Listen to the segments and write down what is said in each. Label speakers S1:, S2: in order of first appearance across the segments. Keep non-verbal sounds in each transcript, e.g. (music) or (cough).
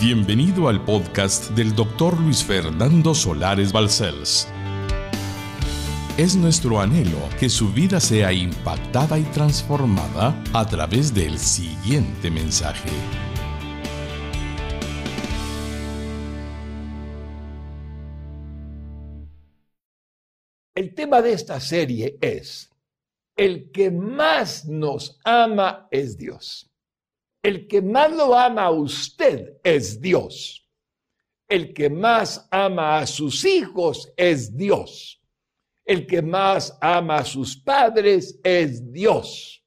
S1: Bienvenido al podcast del doctor Luis Fernando Solares Balcells. Es nuestro anhelo que su vida sea impactada y transformada a través del siguiente mensaje.
S2: El tema de esta serie es, el que más nos ama es Dios. El que más lo ama a usted es Dios. El que más ama a sus hijos es Dios. El que más ama a sus padres es Dios.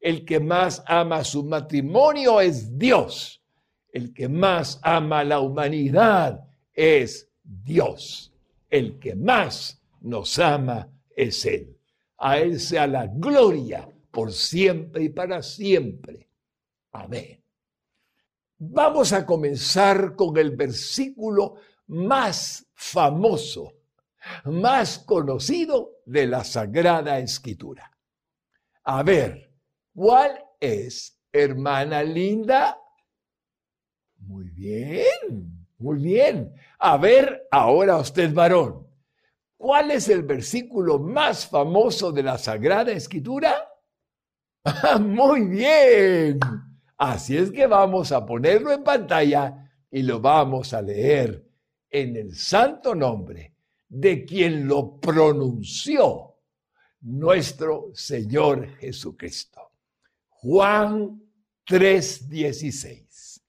S2: El que más ama su matrimonio es Dios. El que más ama a la humanidad es Dios. El que más nos ama es Él. A Él sea la gloria por siempre y para siempre. Amén. Vamos a comenzar con el versículo más famoso, más conocido de la Sagrada Escritura. A ver, ¿cuál es, hermana linda? Muy bien, muy bien. A ver, ahora usted varón, ¿cuál es el versículo más famoso de la Sagrada Escritura? (laughs) muy bien. Así es que vamos a ponerlo en pantalla y lo vamos a leer en el santo nombre de quien lo pronunció, nuestro Señor Jesucristo. Juan 3:16.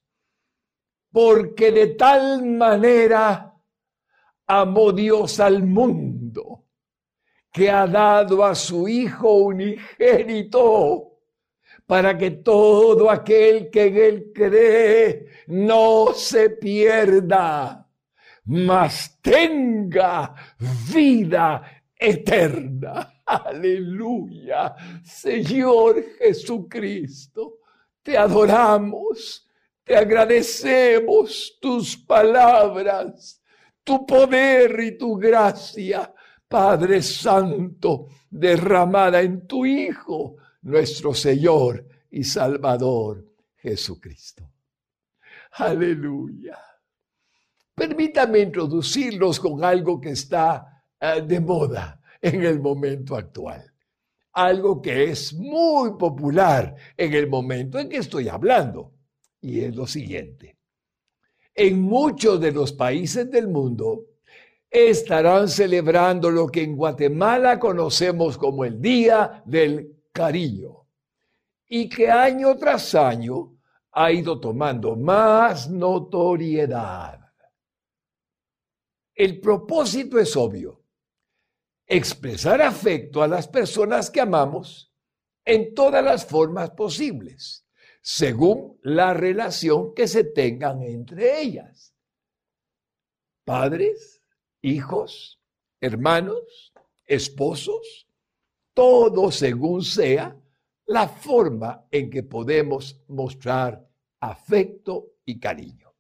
S2: Porque de tal manera amó Dios al mundo que ha dado a su Hijo unigénito para que todo aquel que en él cree no se pierda, mas tenga vida eterna. (laughs) Aleluya. Señor Jesucristo, te adoramos, te agradecemos tus palabras, tu poder y tu gracia, Padre Santo, derramada en tu Hijo nuestro Señor y Salvador Jesucristo. Aleluya. Permítame introducirlos con algo que está eh, de moda en el momento actual. Algo que es muy popular en el momento en que estoy hablando. Y es lo siguiente. En muchos de los países del mundo estarán celebrando lo que en Guatemala conocemos como el Día del cariño y que año tras año ha ido tomando más notoriedad. El propósito es obvio, expresar afecto a las personas que amamos en todas las formas posibles, según la relación que se tengan entre ellas. Padres, hijos, hermanos, esposos, todo según sea la forma en que podemos mostrar afecto y cariño.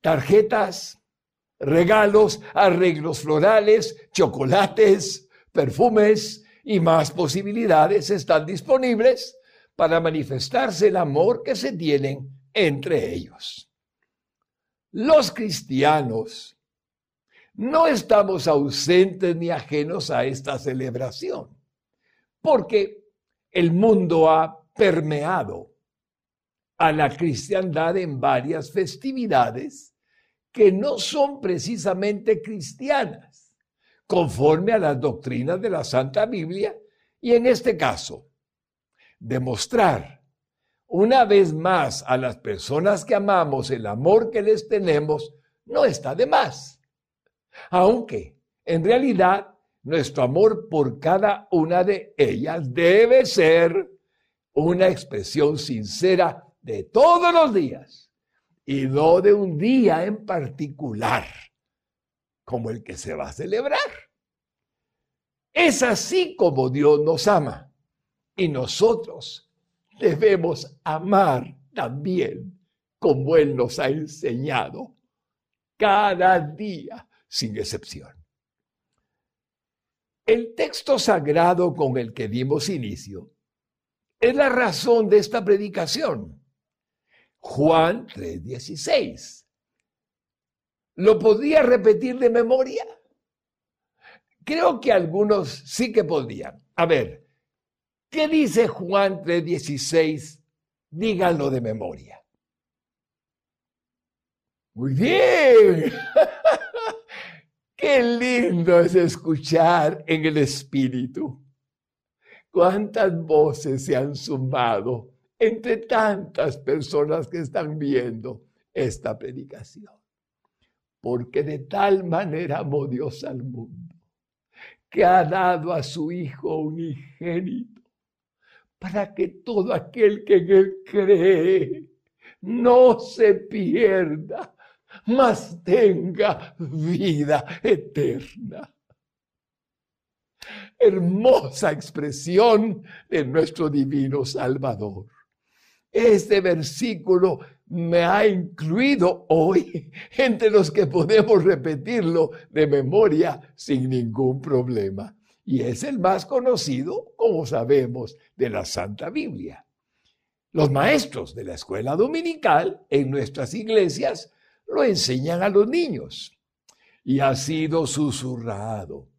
S2: Tarjetas, regalos, arreglos florales, chocolates, perfumes y más posibilidades están disponibles para manifestarse el amor que se tienen entre ellos. Los cristianos no estamos ausentes ni ajenos a esta celebración, porque el mundo ha permeado a la cristiandad en varias festividades que no son precisamente cristianas, conforme a las doctrinas de la Santa Biblia, y en este caso, demostrar una vez más a las personas que amamos el amor que les tenemos no está de más aunque en realidad nuestro amor por cada una de ellas debe ser una expresión sincera de todos los días y no de un día en particular, como el que se va a celebrar. Es así como Dios nos ama y nosotros debemos amar también como Él nos ha enseñado cada día sin excepción. El texto sagrado con el que dimos inicio es la razón de esta predicación. Juan 3:16. ¿Lo podría repetir de memoria? Creo que algunos sí que podían. A ver, ¿qué dice Juan 3:16? Díganlo de memoria. Muy bien. (laughs) Qué lindo es escuchar en el Espíritu. Cuántas voces se han sumado entre tantas personas que están viendo esta predicación. Porque de tal manera amó Dios al mundo, que ha dado a su Hijo unigénito, para que todo aquel que en él cree no se pierda, mas tenga vida eterna. Hermosa expresión de nuestro divino Salvador. Este versículo me ha incluido hoy entre los que podemos repetirlo de memoria sin ningún problema. Y es el más conocido, como sabemos, de la Santa Biblia. Los maestros de la escuela dominical en nuestras iglesias lo enseñan a los niños y ha sido susurrado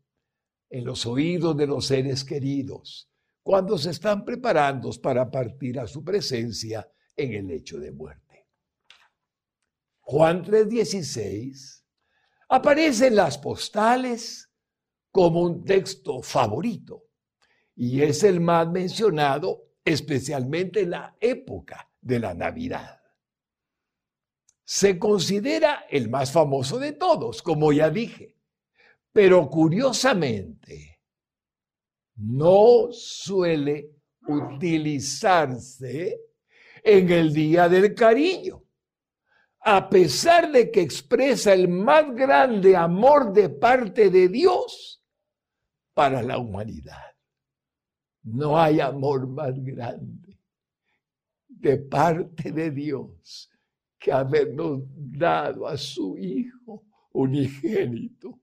S2: en los oídos de los seres queridos cuando se están preparando para partir a su presencia en el lecho de muerte. Juan 3:16 aparece en las postales como un texto favorito y es el más mencionado especialmente en la época de la Navidad se considera el más famoso de todos, como ya dije. Pero curiosamente, no suele utilizarse en el Día del Cariño, a pesar de que expresa el más grande amor de parte de Dios para la humanidad. No hay amor más grande de parte de Dios que habernos dado a su Hijo unigénito,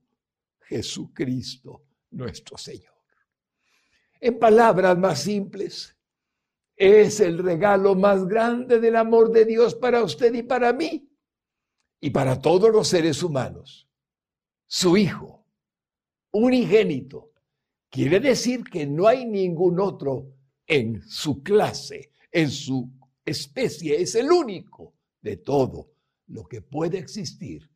S2: Jesucristo nuestro Señor. En palabras más simples, es el regalo más grande del amor de Dios para usted y para mí y para todos los seres humanos. Su Hijo, unigénito, quiere decir que no hay ningún otro en su clase, en su especie, es el único de todo lo que puede existir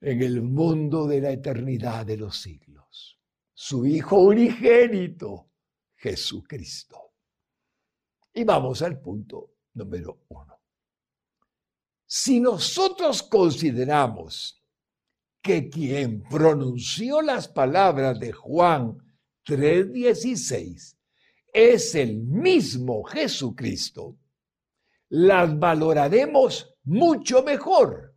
S2: en el mundo de la eternidad de los siglos. Su Hijo unigénito, Jesucristo. Y vamos al punto número uno. Si nosotros consideramos que quien pronunció las palabras de Juan 3:16 es el mismo Jesucristo, las valoraremos mucho mejor,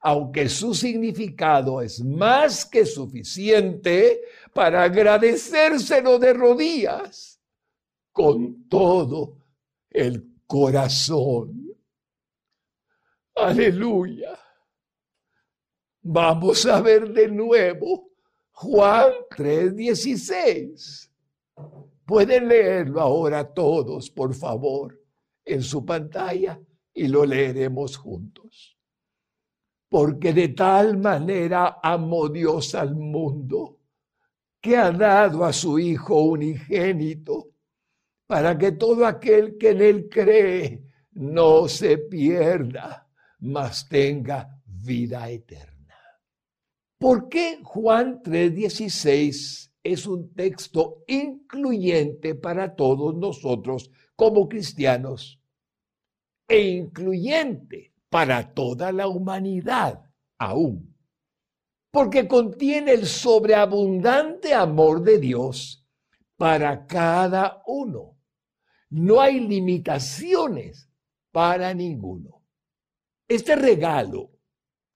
S2: aunque su significado es más que suficiente para agradecérselo de rodillas con todo el corazón. Aleluya. Vamos a ver de nuevo Juan 3:16. Pueden leerlo ahora todos, por favor en su pantalla y lo leeremos juntos. Porque de tal manera amó Dios al mundo que ha dado a su Hijo unigénito para que todo aquel que en él cree no se pierda, mas tenga vida eterna. ¿Por qué Juan 3:16 es un texto incluyente para todos nosotros como cristianos e incluyente para toda la humanidad aún, porque contiene el sobreabundante amor de Dios para cada uno. No hay limitaciones para ninguno. Este regalo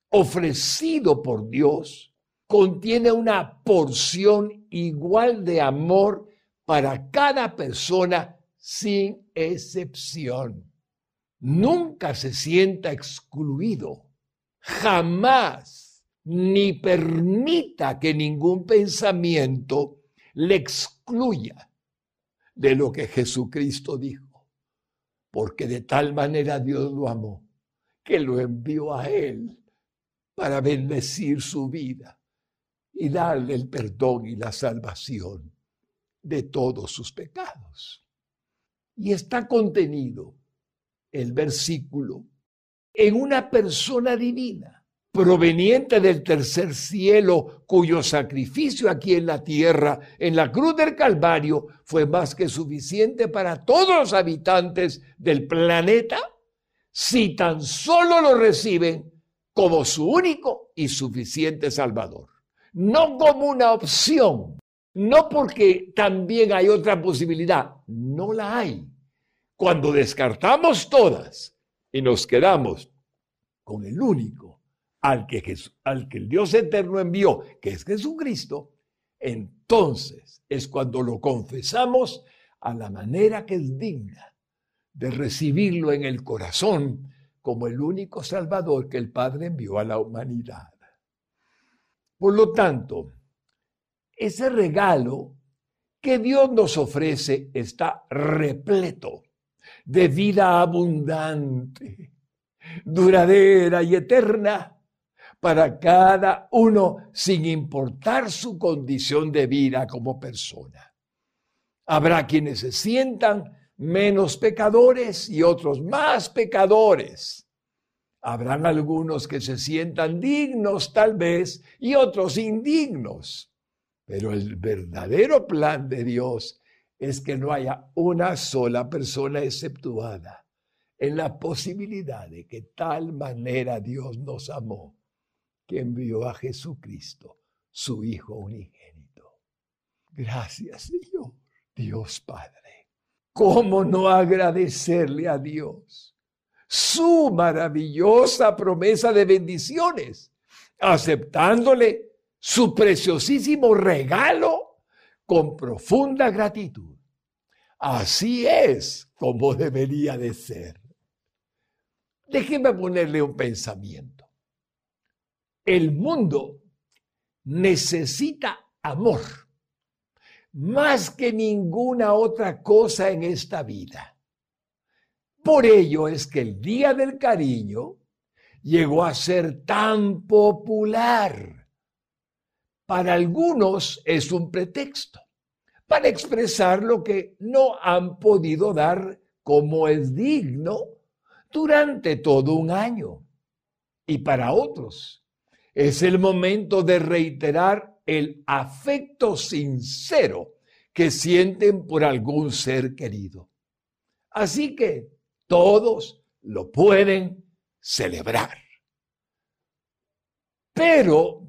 S2: ofrecido por Dios contiene una porción igual de amor para cada persona sin excepción. Nunca se sienta excluido, jamás, ni permita que ningún pensamiento le excluya de lo que Jesucristo dijo. porque de tal manera Dios lo amó, que lo envió a él para bendecir su vida y darle el perdón y la salvación de todos sus pecados. Y está contenido el versículo en una persona divina proveniente del tercer cielo, cuyo sacrificio aquí en la tierra, en la cruz del Calvario, fue más que suficiente para todos los habitantes del planeta, si tan solo lo reciben como su único y suficiente Salvador. No como una opción, no porque también hay otra posibilidad, no la hay. Cuando descartamos todas y nos quedamos con el único al que, el Dios eterno envió, que es Jesucristo, entonces es cuando lo confesamos a la manera que es digna de recibirlo en el corazón como el único Salvador que el Padre envió a la humanidad. Por lo tanto, ese regalo que Dios nos ofrece está repleto de vida abundante, duradera y eterna para cada uno sin importar su condición de vida como persona. Habrá quienes se sientan menos pecadores y otros más pecadores. Habrán algunos que se sientan dignos tal vez y otros indignos. Pero el verdadero plan de Dios es que no haya una sola persona exceptuada en la posibilidad de que tal manera Dios nos amó que envió a Jesucristo, su Hijo unigénito. Gracias, Señor, Dios Padre. ¿Cómo no agradecerle a Dios su maravillosa promesa de bendiciones, aceptándole su preciosísimo regalo con profunda gratitud? Así es como debería de ser. Déjeme ponerle un pensamiento. El mundo necesita amor más que ninguna otra cosa en esta vida. Por ello es que el Día del Cariño llegó a ser tan popular. Para algunos es un pretexto para expresar lo que no han podido dar como es digno durante todo un año. Y para otros es el momento de reiterar el afecto sincero que sienten por algún ser querido. Así que todos lo pueden celebrar. Pero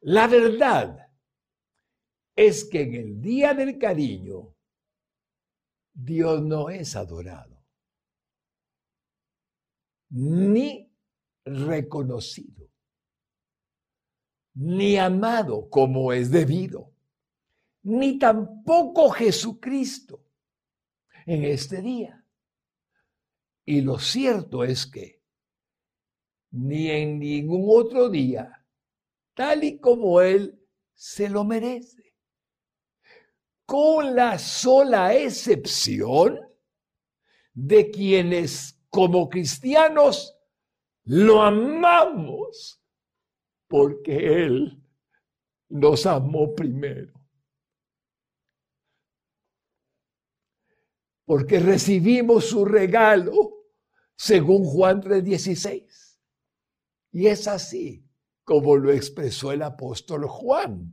S2: la verdad es que en el día del cariño Dios no es adorado ni reconocido ni amado como es debido, ni tampoco Jesucristo en este día. Y lo cierto es que ni en ningún otro día, tal y como Él se lo merece, con la sola excepción de quienes como cristianos lo amamos porque Él nos amó primero. Porque recibimos su regalo, según Juan 3:16. Y es así como lo expresó el apóstol Juan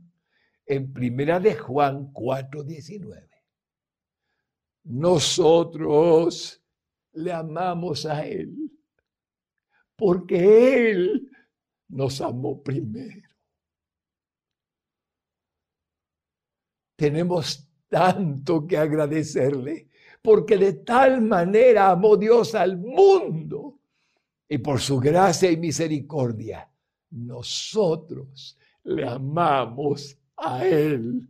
S2: en primera de Juan 4:19. Nosotros le amamos a Él porque Él nos amó primero. Tenemos tanto que agradecerle, porque de tal manera amó Dios al mundo y por su gracia y misericordia, nosotros le amamos a Él.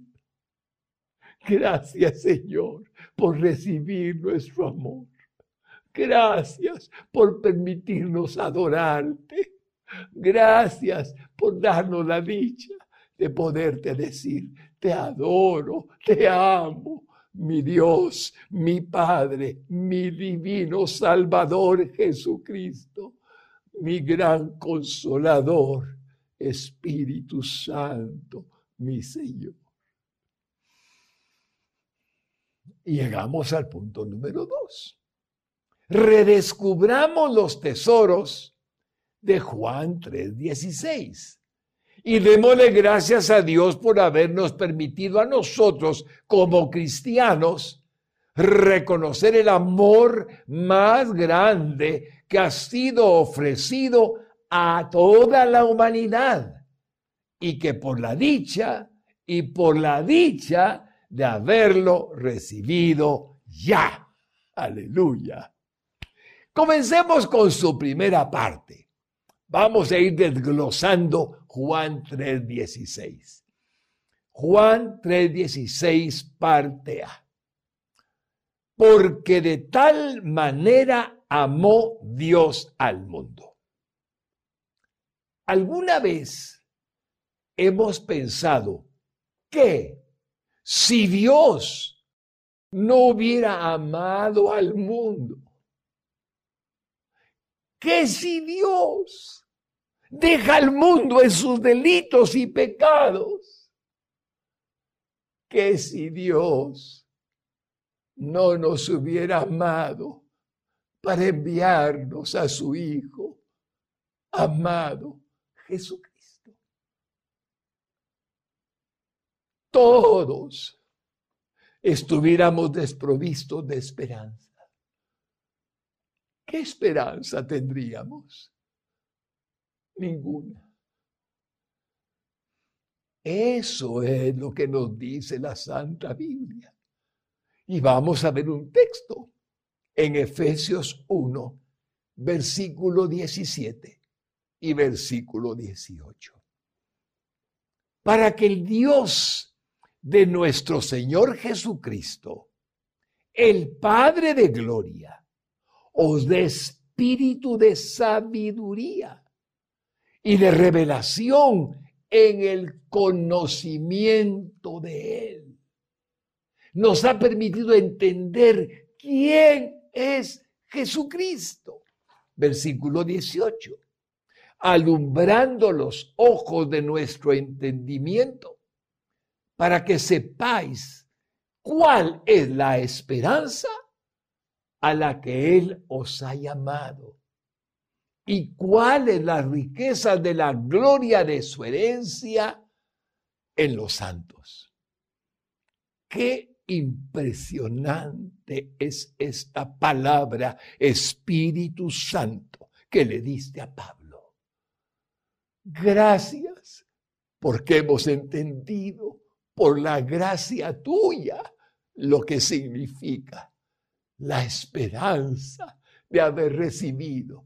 S2: Gracias Señor por recibir nuestro amor. Gracias por permitirnos adorarte. Gracias por darnos la dicha de poderte decir, te adoro, te amo, mi Dios, mi Padre, mi divino Salvador Jesucristo, mi gran consolador, Espíritu Santo, mi Señor. Llegamos al punto número dos. Redescubramos los tesoros de Juan 3:16. Y démosle gracias a Dios por habernos permitido a nosotros como cristianos reconocer el amor más grande que ha sido ofrecido a toda la humanidad y que por la dicha y por la dicha de haberlo recibido ya. Aleluya. Comencemos con su primera parte. Vamos a ir desglosando Juan 3:16. Juan 3:16 parte A. Porque de tal manera amó Dios al mundo. ¿Alguna vez hemos pensado que si Dios no hubiera amado al mundo, que si Dios deja al mundo en sus delitos y pecados, que si Dios no nos hubiera amado para enviarnos a su Hijo amado Jesucristo. Todos estuviéramos desprovistos de esperanza. ¿Qué esperanza tendríamos? Ninguna. Eso es lo que nos dice la Santa Biblia. Y vamos a ver un texto en Efesios 1, versículo 17 y versículo 18. Para que el Dios de nuestro Señor Jesucristo, el Padre de Gloria, os dé espíritu de sabiduría y de revelación en el conocimiento de Él. Nos ha permitido entender quién es Jesucristo. Versículo 18. Alumbrando los ojos de nuestro entendimiento para que sepáis cuál es la esperanza a la que Él os ha llamado. ¿Y cuál es la riqueza de la gloria de su herencia en los santos? Qué impresionante es esta palabra Espíritu Santo que le diste a Pablo. Gracias porque hemos entendido por la gracia tuya lo que significa la esperanza de haber recibido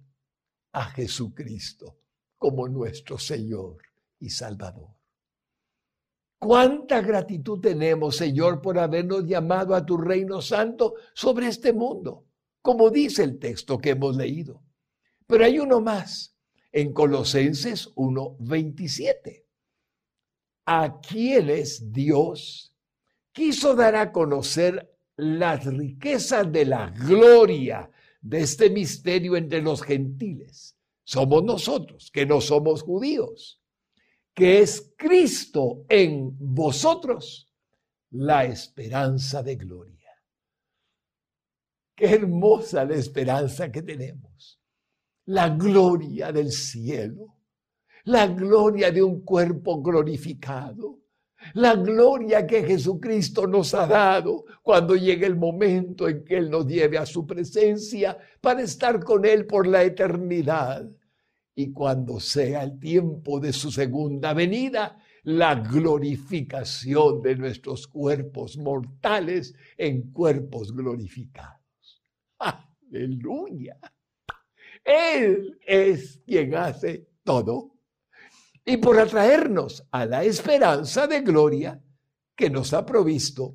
S2: a Jesucristo como nuestro Señor y Salvador. Cuánta gratitud tenemos, Señor, por habernos llamado a tu reino santo sobre este mundo, como dice el texto que hemos leído. Pero hay uno más, en Colosenses 1:27. A quienes Dios quiso dar a conocer las riquezas de la gloria de este misterio entre los gentiles. Somos nosotros, que no somos judíos, que es Cristo en vosotros, la esperanza de gloria. Qué hermosa la esperanza que tenemos. La gloria del cielo, la gloria de un cuerpo glorificado, la gloria que Jesucristo nos ha dado cuando llegue el momento en que Él nos lleve a su presencia para estar con Él por la eternidad. Y cuando sea el tiempo de su segunda venida, la glorificación de nuestros cuerpos mortales en cuerpos glorificados. Aleluya. Él es quien hace todo y por atraernos a la esperanza de gloria que nos ha provisto,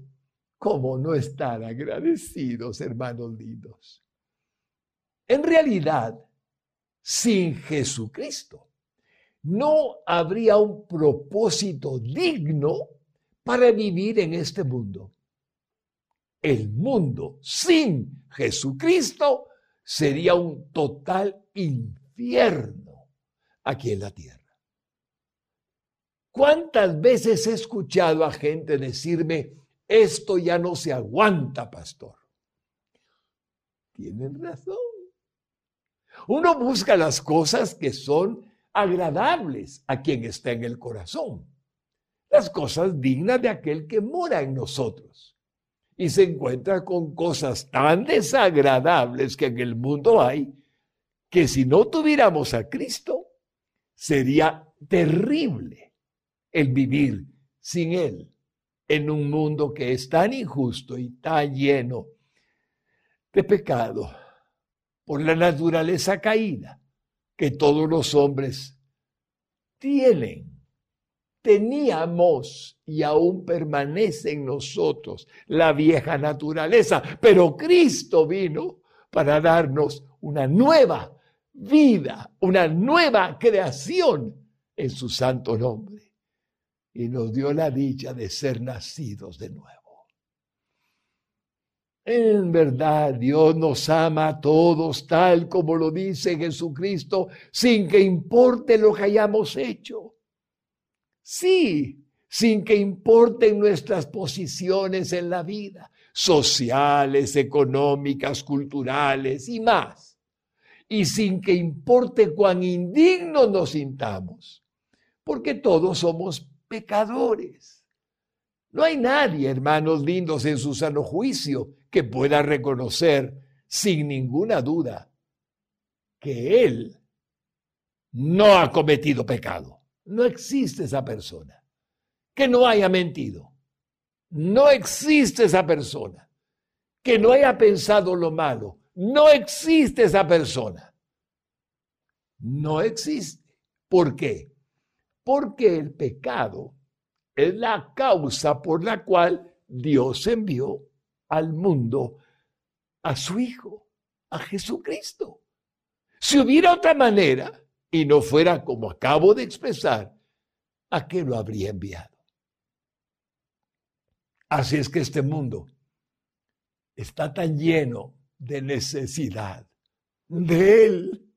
S2: como no estar agradecidos, hermanos lindos. En realidad, sin Jesucristo, no habría un propósito digno para vivir en este mundo. el mundo sin Jesucristo sería un total infierno aquí en la tierra. ¿Cuántas veces he escuchado a gente decirme, esto ya no se aguanta, pastor? Tienen razón. Uno busca las cosas que son agradables a quien está en el corazón, las cosas dignas de aquel que mora en nosotros. Y se encuentra con cosas tan desagradables que en el mundo hay, que si no tuviéramos a Cristo, sería terrible el vivir sin Él en un mundo que es tan injusto y tan lleno de pecado por la naturaleza caída que todos los hombres tienen. Teníamos y aún permanece en nosotros la vieja naturaleza, pero Cristo vino para darnos una nueva vida, una nueva creación en su santo nombre. Y nos dio la dicha de ser nacidos de nuevo. En verdad, Dios nos ama a todos tal como lo dice Jesucristo, sin que importe lo que hayamos hecho. Sí, sin que importen nuestras posiciones en la vida, sociales, económicas, culturales y más. Y sin que importe cuán indignos nos sintamos, porque todos somos pecadores. No hay nadie, hermanos lindos, en su sano juicio que pueda reconocer sin ninguna duda que él no ha cometido pecado. No existe esa persona. Que no haya mentido. No existe esa persona. Que no haya pensado lo malo. No existe esa persona. No existe. ¿Por qué? Porque el pecado es la causa por la cual Dios envió al mundo a su Hijo, a Jesucristo. Si hubiera otra manera y no fuera como acabo de expresar, ¿a qué lo habría enviado? Así es que este mundo está tan lleno de necesidad de Él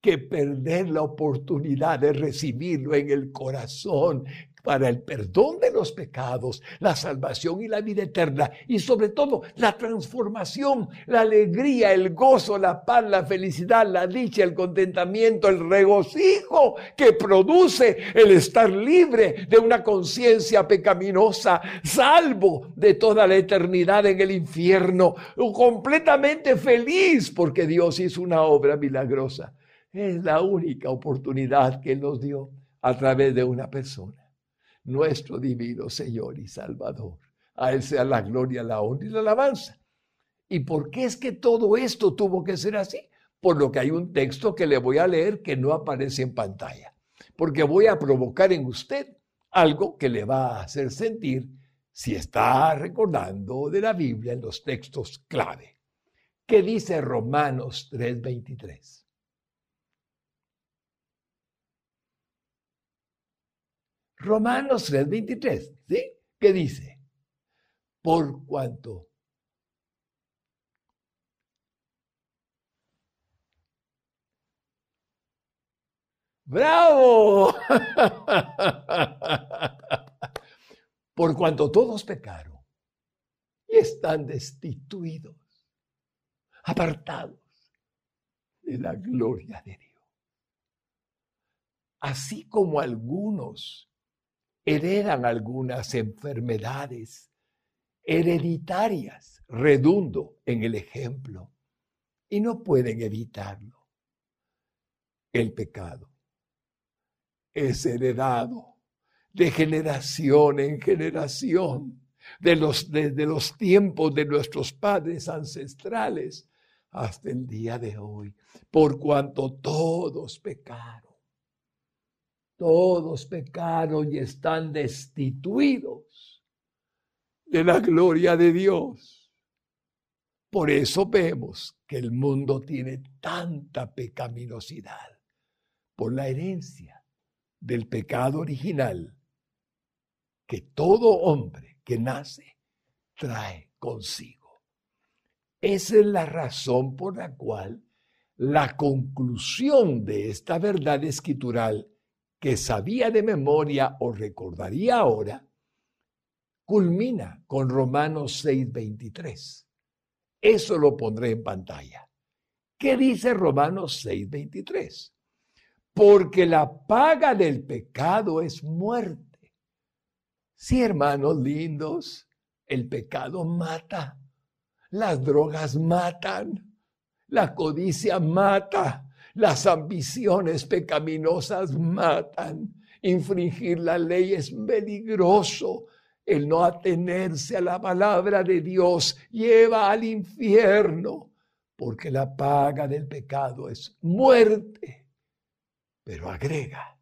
S2: que perder la oportunidad de recibirlo en el corazón para el perdón de los pecados, la salvación y la vida eterna, y sobre todo la transformación, la alegría, el gozo, la paz, la felicidad, la dicha, el contentamiento, el regocijo que produce el estar libre de una conciencia pecaminosa, salvo de toda la eternidad en el infierno, completamente feliz porque Dios hizo una obra milagrosa. Es la única oportunidad que nos dio a través de una persona nuestro divino Señor y Salvador. A Él sea la gloria, la honra y la alabanza. ¿Y por qué es que todo esto tuvo que ser así? Por lo que hay un texto que le voy a leer que no aparece en pantalla, porque voy a provocar en usted algo que le va a hacer sentir si está recordando de la Biblia en los textos clave. ¿Qué dice Romanos 3:23? Romanos 3:23, ¿sí? ¿Qué dice? Por cuanto ¡Bravo! (laughs) Por cuanto todos pecaron y están destituidos, apartados de la gloria de Dios. Así como algunos heredan algunas enfermedades hereditarias, redundo en el ejemplo, y no pueden evitarlo. El pecado es heredado de generación en generación, de los, desde los tiempos de nuestros padres ancestrales hasta el día de hoy, por cuanto todos pecaron todos pecaron y están destituidos de la gloria de Dios. Por eso vemos que el mundo tiene tanta pecaminosidad, por la herencia del pecado original que todo hombre que nace trae consigo. Esa es la razón por la cual la conclusión de esta verdad escritural que sabía de memoria o recordaría ahora, culmina con Romanos 6:23. Eso lo pondré en pantalla. ¿Qué dice Romanos 6:23? Porque la paga del pecado es muerte. Sí, hermanos lindos, el pecado mata. Las drogas matan. La codicia mata. Las ambiciones pecaminosas matan. Infringir la ley es peligroso. El no atenerse a la palabra de Dios lleva al infierno, porque la paga del pecado es muerte. Pero agrega,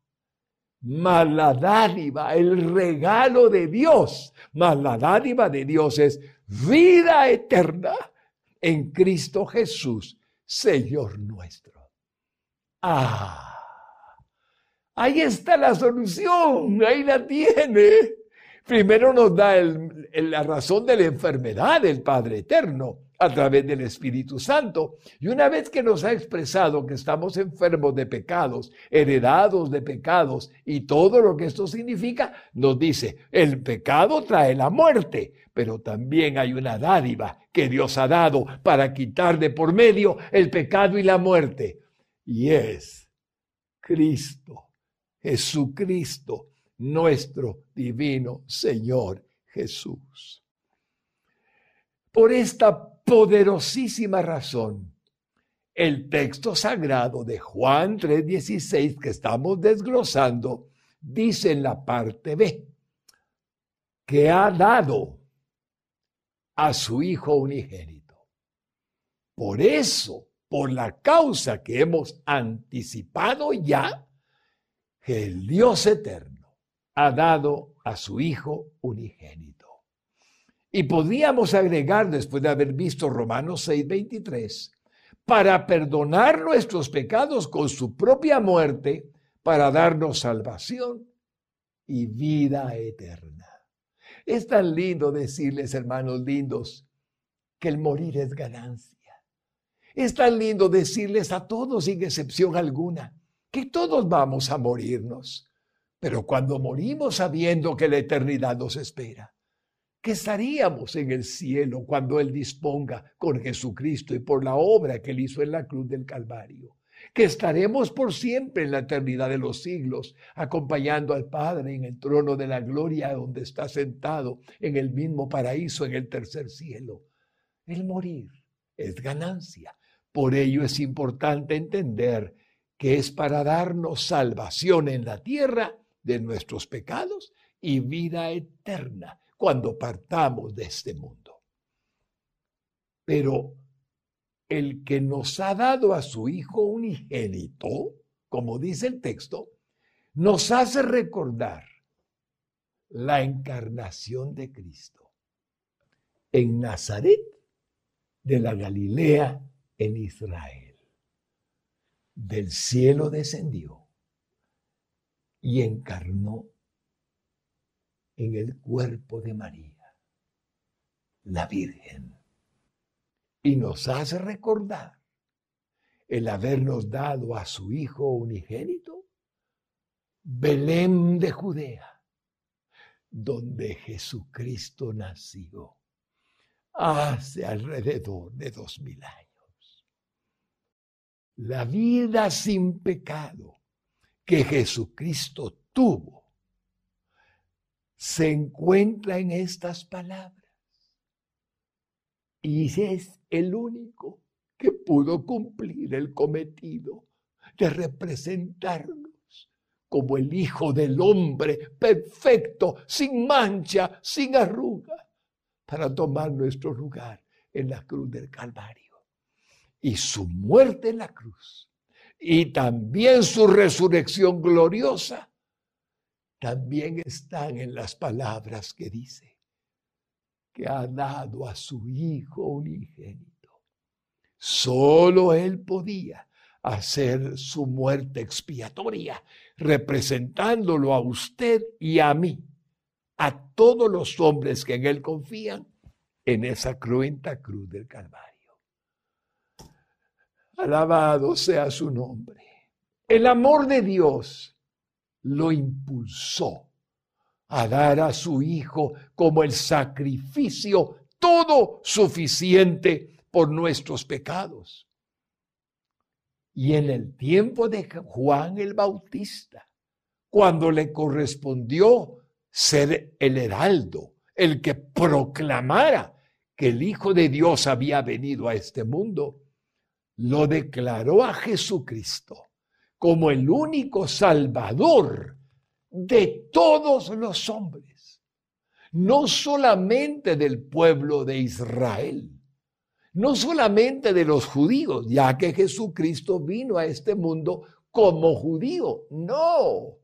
S2: mas la dádiva, el regalo de Dios, mas la dádiva de Dios es vida eterna en Cristo Jesús, Señor nuestro. Ah, ahí está la solución, ahí la tiene. Primero nos da la razón de la enfermedad del Padre Eterno a través del Espíritu Santo. Y una vez que nos ha expresado que estamos enfermos de pecados, heredados de pecados y todo lo que esto significa, nos dice, el pecado trae la muerte, pero también hay una dádiva que Dios ha dado para quitar de por medio el pecado y la muerte. Y es Cristo, Jesucristo nuestro divino Señor Jesús. Por esta poderosísima razón, el texto sagrado de Juan 3:16 que estamos desglosando dice en la parte B que ha dado a su Hijo unigénito. Por eso, por la causa que hemos anticipado ya, que el Dios eterno ha dado a su Hijo unigénito. Y podríamos agregar, después de haber visto Romanos 6:23, para perdonar nuestros pecados con su propia muerte, para darnos salvación y vida eterna. Es tan lindo decirles, hermanos lindos, que el morir es ganancia. Es tan lindo decirles a todos, sin excepción alguna, que todos vamos a morirnos pero cuando morimos sabiendo que la eternidad nos espera, que estaríamos en el cielo cuando Él disponga con Jesucristo y por la obra que Él hizo en la cruz del Calvario, que estaremos por siempre en la eternidad de los siglos, acompañando al Padre en el trono de la gloria donde está sentado en el mismo paraíso, en el tercer cielo. El morir es ganancia. Por ello es importante entender que es para darnos salvación en la tierra de nuestros pecados y vida eterna cuando partamos de este mundo. Pero el que nos ha dado a su Hijo unigénito, como dice el texto, nos hace recordar la encarnación de Cristo en Nazaret de la Galilea en Israel. Del cielo descendió y encarnó en el cuerpo de María, la Virgen, y nos hace recordar el habernos dado a su Hijo unigénito, Belén de Judea, donde Jesucristo nació hace alrededor de dos mil años. La vida sin pecado que Jesucristo tuvo se encuentra en estas palabras. Y es el único que pudo cumplir el cometido de representarnos como el Hijo del Hombre perfecto, sin mancha, sin arruga, para tomar nuestro lugar en la cruz del Calvario. Y su muerte en la cruz y también su resurrección gloriosa, también están en las palabras que dice que ha dado a su Hijo unigénito. Solo Él podía hacer su muerte expiatoria, representándolo a usted y a mí, a todos los hombres que en Él confían, en esa cruenta cruz del Calvario. Alabado sea su nombre. El amor de Dios lo impulsó a dar a su Hijo como el sacrificio todo suficiente por nuestros pecados. Y en el tiempo de Juan el Bautista, cuando le correspondió ser el heraldo, el que proclamara que el Hijo de Dios había venido a este mundo, lo declaró a Jesucristo como el único salvador de todos los hombres, no solamente del pueblo de Israel, no solamente de los judíos, ya que Jesucristo vino a este mundo como judío, no,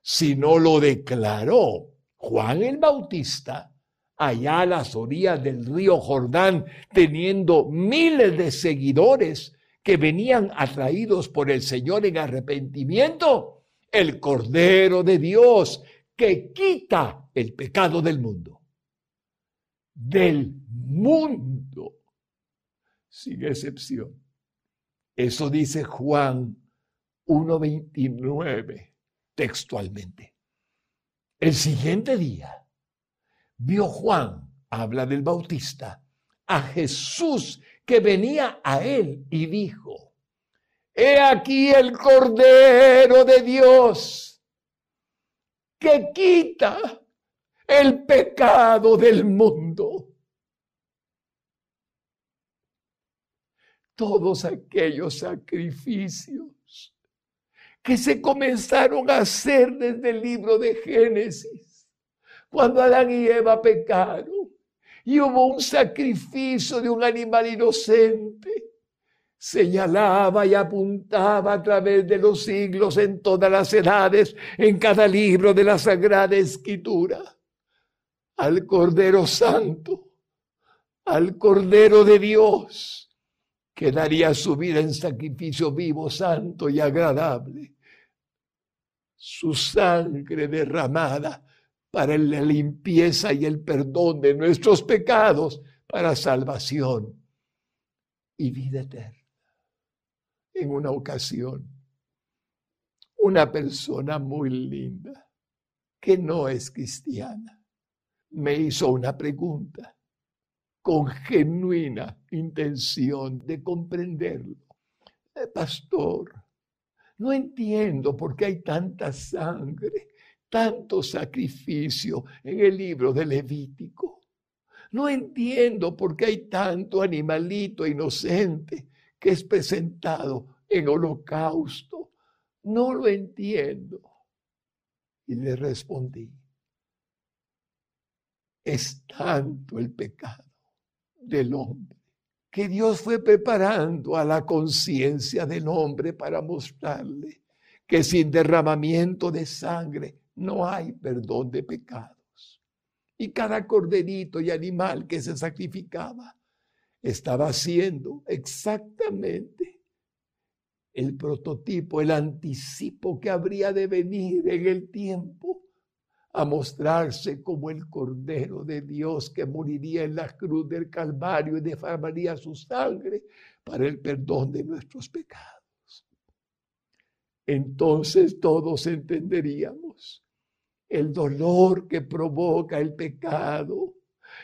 S2: sino lo declaró Juan el Bautista allá a las orillas del río Jordán, teniendo miles de seguidores que venían atraídos por el Señor en arrepentimiento, el Cordero de Dios que quita el pecado del mundo. Del mundo, sin excepción. Eso dice Juan 1.29 textualmente. El siguiente día vio Juan, habla del Bautista, a Jesús que venía a él y dijo, He aquí el Cordero de Dios que quita el pecado del mundo. Todos aquellos sacrificios que se comenzaron a hacer desde el libro de Génesis, cuando Adán y Eva pecaron y hubo un sacrificio de un animal inocente. Señalaba y apuntaba a través de los siglos en todas las edades, en cada libro de la Sagrada Escritura, al Cordero Santo, al Cordero de Dios, que daría su vida en sacrificio vivo, santo y agradable. Su sangre derramada para la limpieza y el perdón de nuestros pecados, para salvación y vida eterna. En una ocasión, una persona muy linda, que no es cristiana, me hizo una pregunta con genuina intención de comprenderlo. Eh, pastor, no entiendo por qué hay tanta sangre tanto sacrificio en el libro de Levítico. No entiendo por qué hay tanto animalito inocente que es presentado en holocausto. No lo entiendo. Y le respondí, es tanto el pecado del hombre que Dios fue preparando a la conciencia del hombre para mostrarle que sin derramamiento de sangre no hay perdón de pecados. Y cada corderito y animal que se sacrificaba estaba haciendo exactamente el prototipo, el anticipo que habría de venir en el tiempo a mostrarse como el Cordero de Dios que moriría en la cruz del Calvario y derramaría su sangre para el perdón de nuestros pecados. Entonces todos entenderíamos el dolor que provoca el pecado,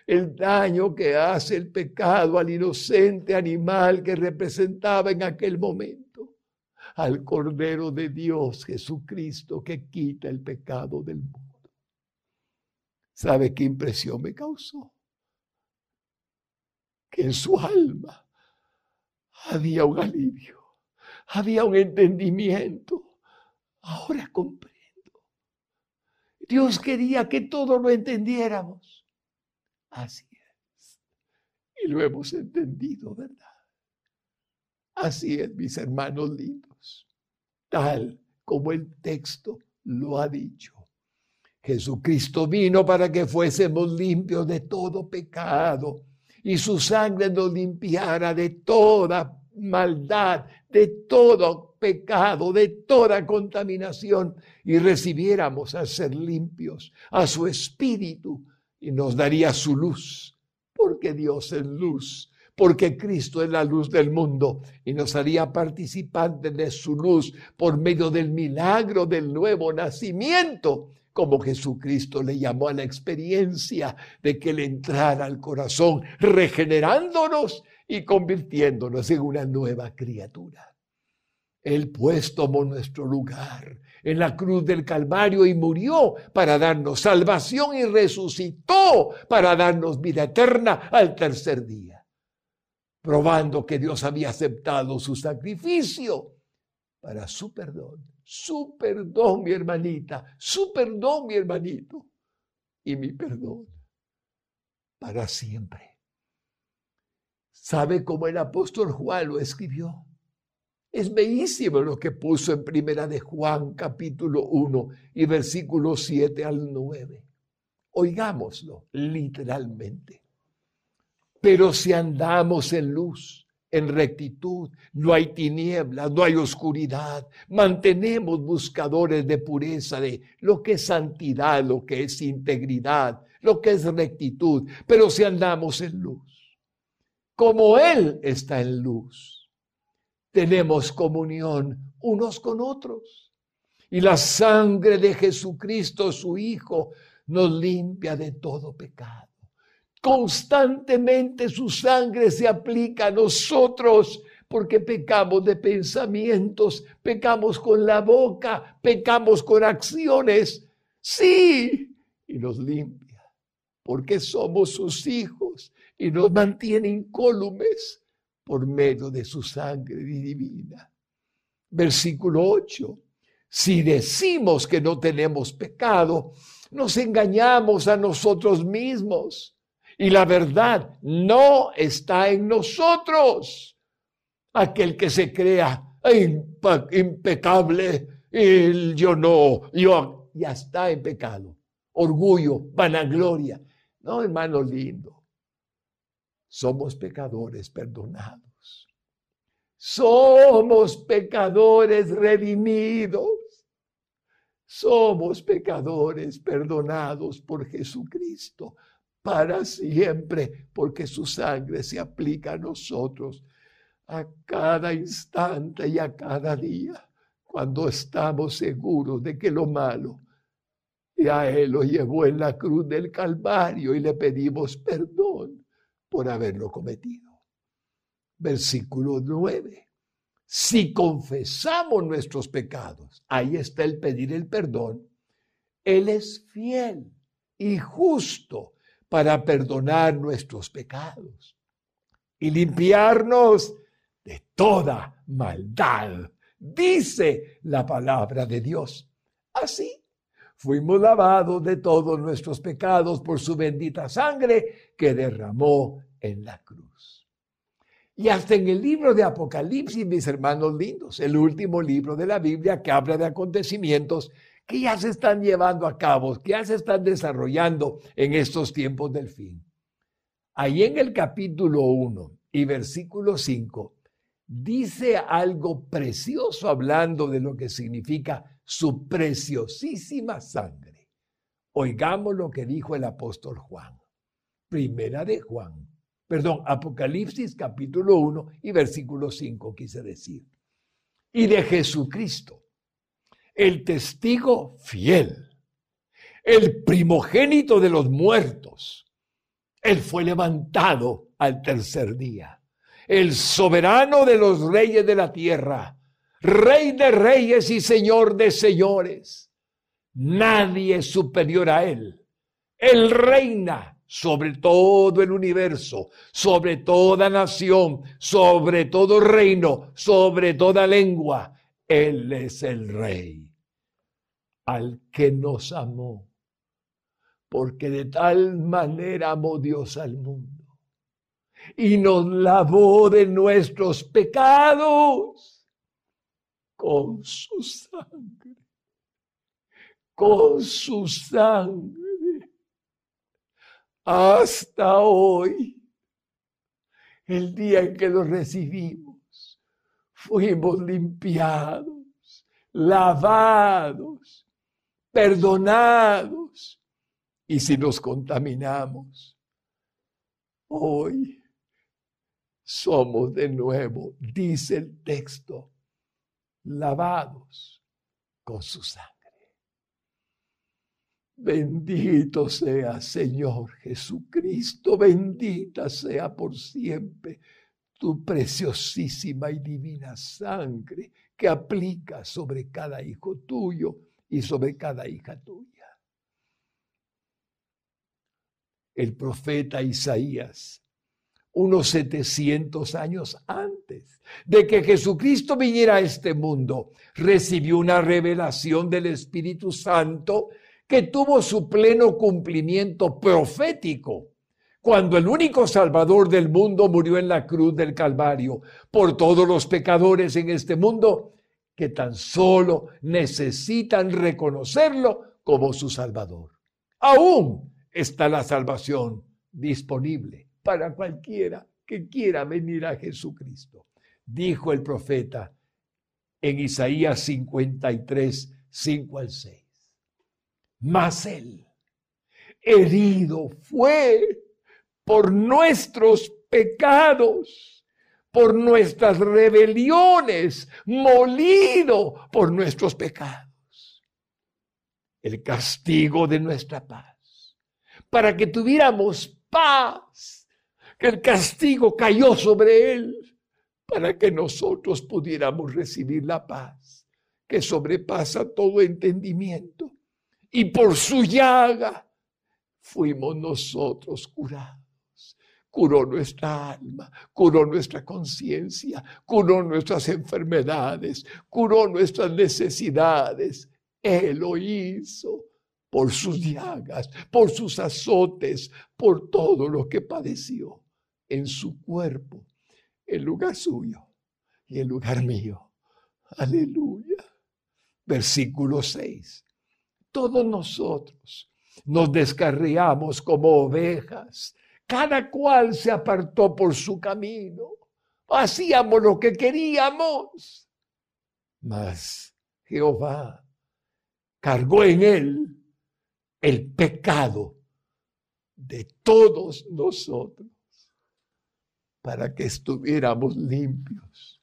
S2: el daño que hace el pecado al inocente animal que representaba en aquel momento al Cordero de Dios Jesucristo que quita el pecado del mundo. ¿Sabe qué impresión me causó? Que en su alma había un alivio, había un entendimiento. Ahora comprendo Dios quería que todo lo entendiéramos. Así es. Y lo hemos entendido, ¿verdad? Así es, mis hermanos lindos. Tal como el texto lo ha dicho. Jesucristo vino para que fuésemos limpios de todo pecado y su sangre nos limpiara de toda maldad, de todo pecado, de toda contaminación y recibiéramos a ser limpios, a su espíritu y nos daría su luz. Porque Dios es luz, porque Cristo es la luz del mundo y nos haría participantes de su luz por medio del milagro del nuevo nacimiento, como Jesucristo le llamó a la experiencia de que le entrara al corazón, regenerándonos y convirtiéndonos en una nueva criatura. Él pues tomó nuestro lugar en la cruz del Calvario y murió para darnos salvación y resucitó para darnos vida eterna al tercer día, probando que Dios había aceptado su sacrificio para su perdón. Su perdón, mi hermanita, su perdón, mi hermanito, y mi perdón para siempre. ¿Sabe cómo el apóstol Juan lo escribió? Es bellísimo lo que puso en primera de Juan capítulo 1 y versículo 7 al 9. Oigámoslo literalmente. Pero si andamos en luz, en rectitud, no hay tinieblas, no hay oscuridad, mantenemos buscadores de pureza, de lo que es santidad, lo que es integridad, lo que es rectitud, pero si andamos en luz, como Él está en luz tenemos comunión unos con otros. Y la sangre de Jesucristo, su Hijo, nos limpia de todo pecado. Constantemente su sangre se aplica a nosotros porque pecamos de pensamientos, pecamos con la boca, pecamos con acciones. Sí, y nos limpia porque somos sus hijos y nos mantiene incólumes por medio de su sangre divina. Versículo 8. Si decimos que no tenemos pecado, nos engañamos a nosotros mismos y la verdad no está en nosotros. Aquel que se crea impecable, el yo no, yo ya está en pecado. Orgullo, vanagloria. No, hermano lindo somos pecadores perdonados. Somos pecadores redimidos. Somos pecadores perdonados por Jesucristo para siempre, porque su sangre se aplica a nosotros a cada instante y a cada día, cuando estamos seguros de que lo malo ya Él lo llevó en la cruz del Calvario y le pedimos perdón por haberlo cometido. Versículo 9. Si confesamos nuestros pecados, ahí está el pedir el perdón, Él es fiel y justo para perdonar nuestros pecados y limpiarnos de toda maldad, dice la palabra de Dios. Así fuimos lavados de todos nuestros pecados por su bendita sangre que derramó en la cruz. Y hasta en el libro de Apocalipsis, mis hermanos lindos, el último libro de la Biblia que habla de acontecimientos que ya se están llevando a cabo, que ya se están desarrollando en estos tiempos del fin. Ahí en el capítulo 1 y versículo 5 dice algo precioso hablando de lo que significa su preciosísima sangre. Oigamos lo que dijo el apóstol Juan. Primera de Juan, perdón, Apocalipsis capítulo 1 y versículo 5 quise decir. Y de Jesucristo, el testigo fiel, el primogénito de los muertos. Él fue levantado al tercer día, el soberano de los reyes de la tierra Rey de reyes y Señor de señores. Nadie es superior a Él. Él reina sobre todo el universo, sobre toda nación, sobre todo reino, sobre toda lengua. Él es el Rey, al que nos amó, porque de tal manera amó Dios al mundo y nos lavó de nuestros pecados con su sangre, con su sangre, hasta hoy, el día en que lo recibimos, fuimos limpiados, lavados, perdonados, y si nos contaminamos, Hoy somos de nuevo, dice el texto, lavados con su sangre. Bendito sea Señor Jesucristo, bendita sea por siempre tu preciosísima y divina sangre que aplica sobre cada hijo tuyo y sobre cada hija tuya. El profeta Isaías unos 700 años antes de que Jesucristo viniera a este mundo, recibió una revelación del Espíritu Santo que tuvo su pleno cumplimiento profético cuando el único Salvador del mundo murió en la cruz del Calvario por todos los pecadores en este mundo que tan solo necesitan reconocerlo como su Salvador. Aún está la salvación disponible para cualquiera que quiera venir a Jesucristo. Dijo el profeta en Isaías 53, 5 al 6. Mas él, herido fue por nuestros pecados, por nuestras rebeliones, molido por nuestros pecados. El castigo de nuestra paz, para que tuviéramos paz que el castigo cayó sobre él para que nosotros pudiéramos recibir la paz que sobrepasa todo entendimiento. Y por su llaga fuimos nosotros curados. Curó nuestra alma, curó nuestra conciencia, curó nuestras enfermedades, curó nuestras necesidades. Él lo hizo por sus llagas, por sus azotes, por todo lo que padeció en su cuerpo, el lugar suyo y el lugar mío. Aleluya. Versículo 6. Todos nosotros nos descarriamos como ovejas. Cada cual se apartó por su camino. Hacíamos lo que queríamos. Mas Jehová cargó en él el pecado de todos nosotros para que estuviéramos limpios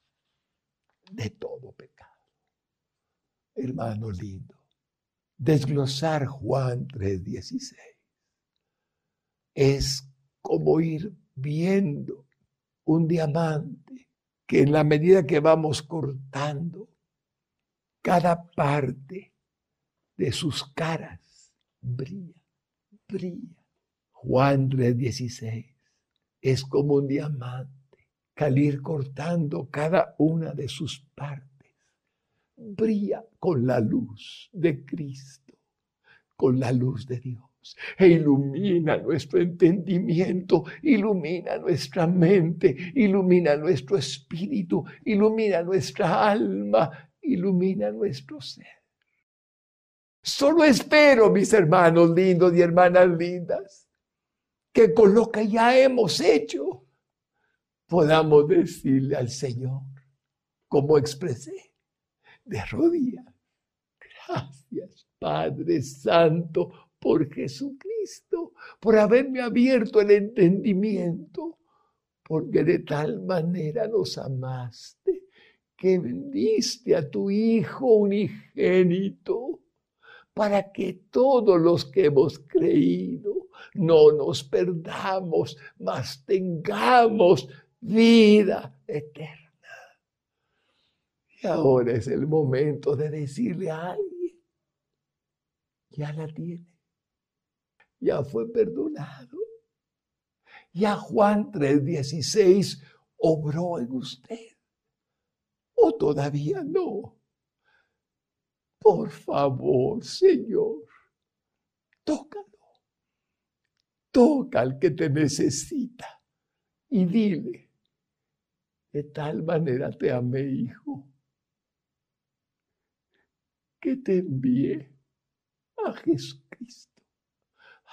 S2: de todo pecado. Hermano lindo, desglosar Juan 3:16 es como ir viendo un diamante que en la medida que vamos cortando cada parte de sus caras brilla, brilla. Juan 3:16 es como un diamante, calir cortando cada una de sus partes. Brilla con la luz de Cristo, con la luz de Dios. E ilumina nuestro entendimiento, ilumina nuestra mente, ilumina nuestro espíritu, ilumina nuestra alma, ilumina nuestro ser. Solo espero, mis hermanos lindos y hermanas lindas, que con lo que ya hemos hecho podamos decirle al Señor, como expresé, de rodillas, gracias Padre Santo por Jesucristo, por haberme abierto el entendimiento, porque de tal manera nos amaste que vendiste a tu Hijo unigénito para que todos los que hemos creído no nos perdamos, mas tengamos vida eterna. Y ahora es el momento de decirle a alguien, ya la tiene, ya fue perdonado. Ya Juan 3:16 obró en usted. O todavía no. Por favor, Señor, toca toca al que te necesita y dile, de tal manera te amé, hijo, que te envié a Jesucristo,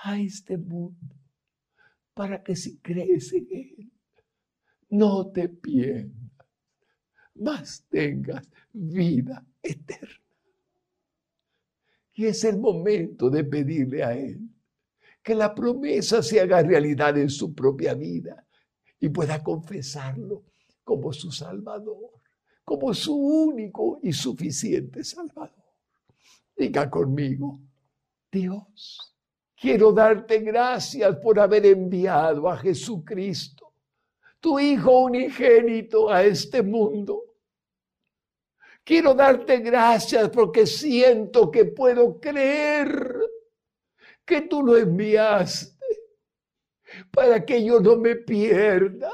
S2: a este mundo, para que si crees en Él, no te pierdas, mas tengas vida eterna. Y es el momento de pedirle a Él que la promesa se haga realidad en su propia vida y pueda confesarlo como su Salvador, como su único y suficiente Salvador. Diga conmigo, Dios, quiero darte gracias por haber enviado a Jesucristo, tu Hijo unigénito, a este mundo. Quiero darte gracias porque siento que puedo creer que tú lo enviaste para que yo no me pierda,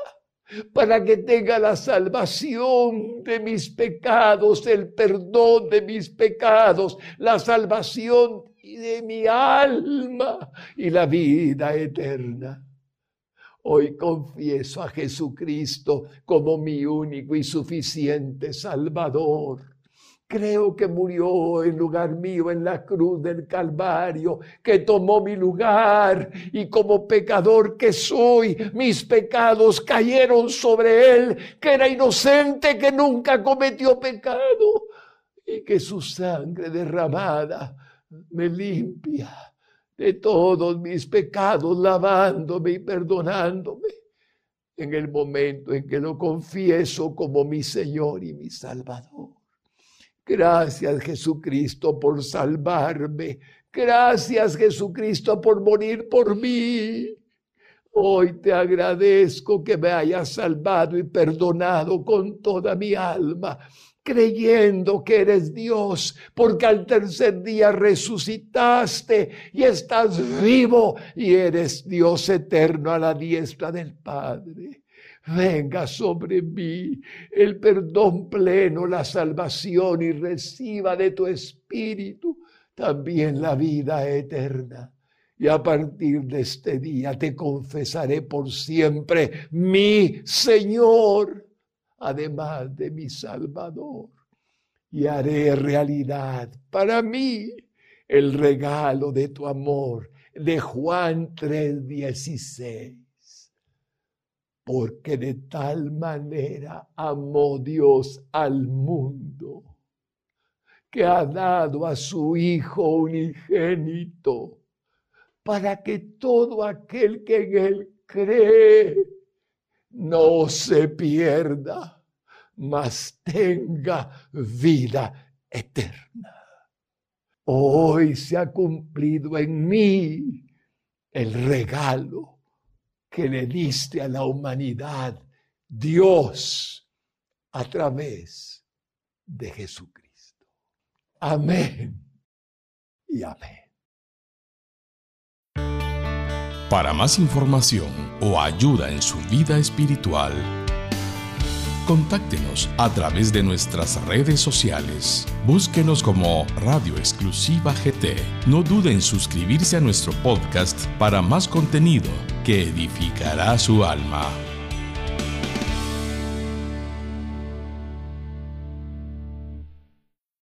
S2: para que tenga la salvación de mis pecados, el perdón de mis pecados, la salvación de mi alma y la vida eterna. Hoy confieso a Jesucristo como mi único y suficiente Salvador Creo que murió en lugar mío en la cruz del Calvario, que tomó mi lugar y como pecador que soy, mis pecados cayeron sobre él, que era inocente, que nunca cometió pecado y que su sangre derramada me limpia de todos mis pecados, lavándome y perdonándome en el momento en que lo confieso como mi Señor y mi Salvador. Gracias Jesucristo por salvarme. Gracias Jesucristo por morir por mí. Hoy te agradezco que me hayas salvado y perdonado con toda mi alma, creyendo que eres Dios, porque al tercer día resucitaste y estás vivo y eres Dios eterno a la diestra del Padre venga sobre mí el perdón pleno, la salvación y reciba de tu espíritu también la vida eterna. Y a partir de este día te confesaré por siempre mi Señor, además de mi Salvador. Y haré realidad para mí el regalo de tu amor de Juan 3:16 porque de tal manera amó Dios al mundo que ha dado a su Hijo unigénito para que todo aquel que en él cree no se pierda, mas tenga vida eterna. Hoy se ha cumplido en mí el regalo que le diste a la humanidad, Dios, a través de Jesucristo. Amén y amén.
S1: Para más información o ayuda en su vida espiritual, contáctenos a través de nuestras redes sociales. Búsquenos como Radio Exclusiva GT. No dude en suscribirse a nuestro podcast para más contenido que edificará su alma.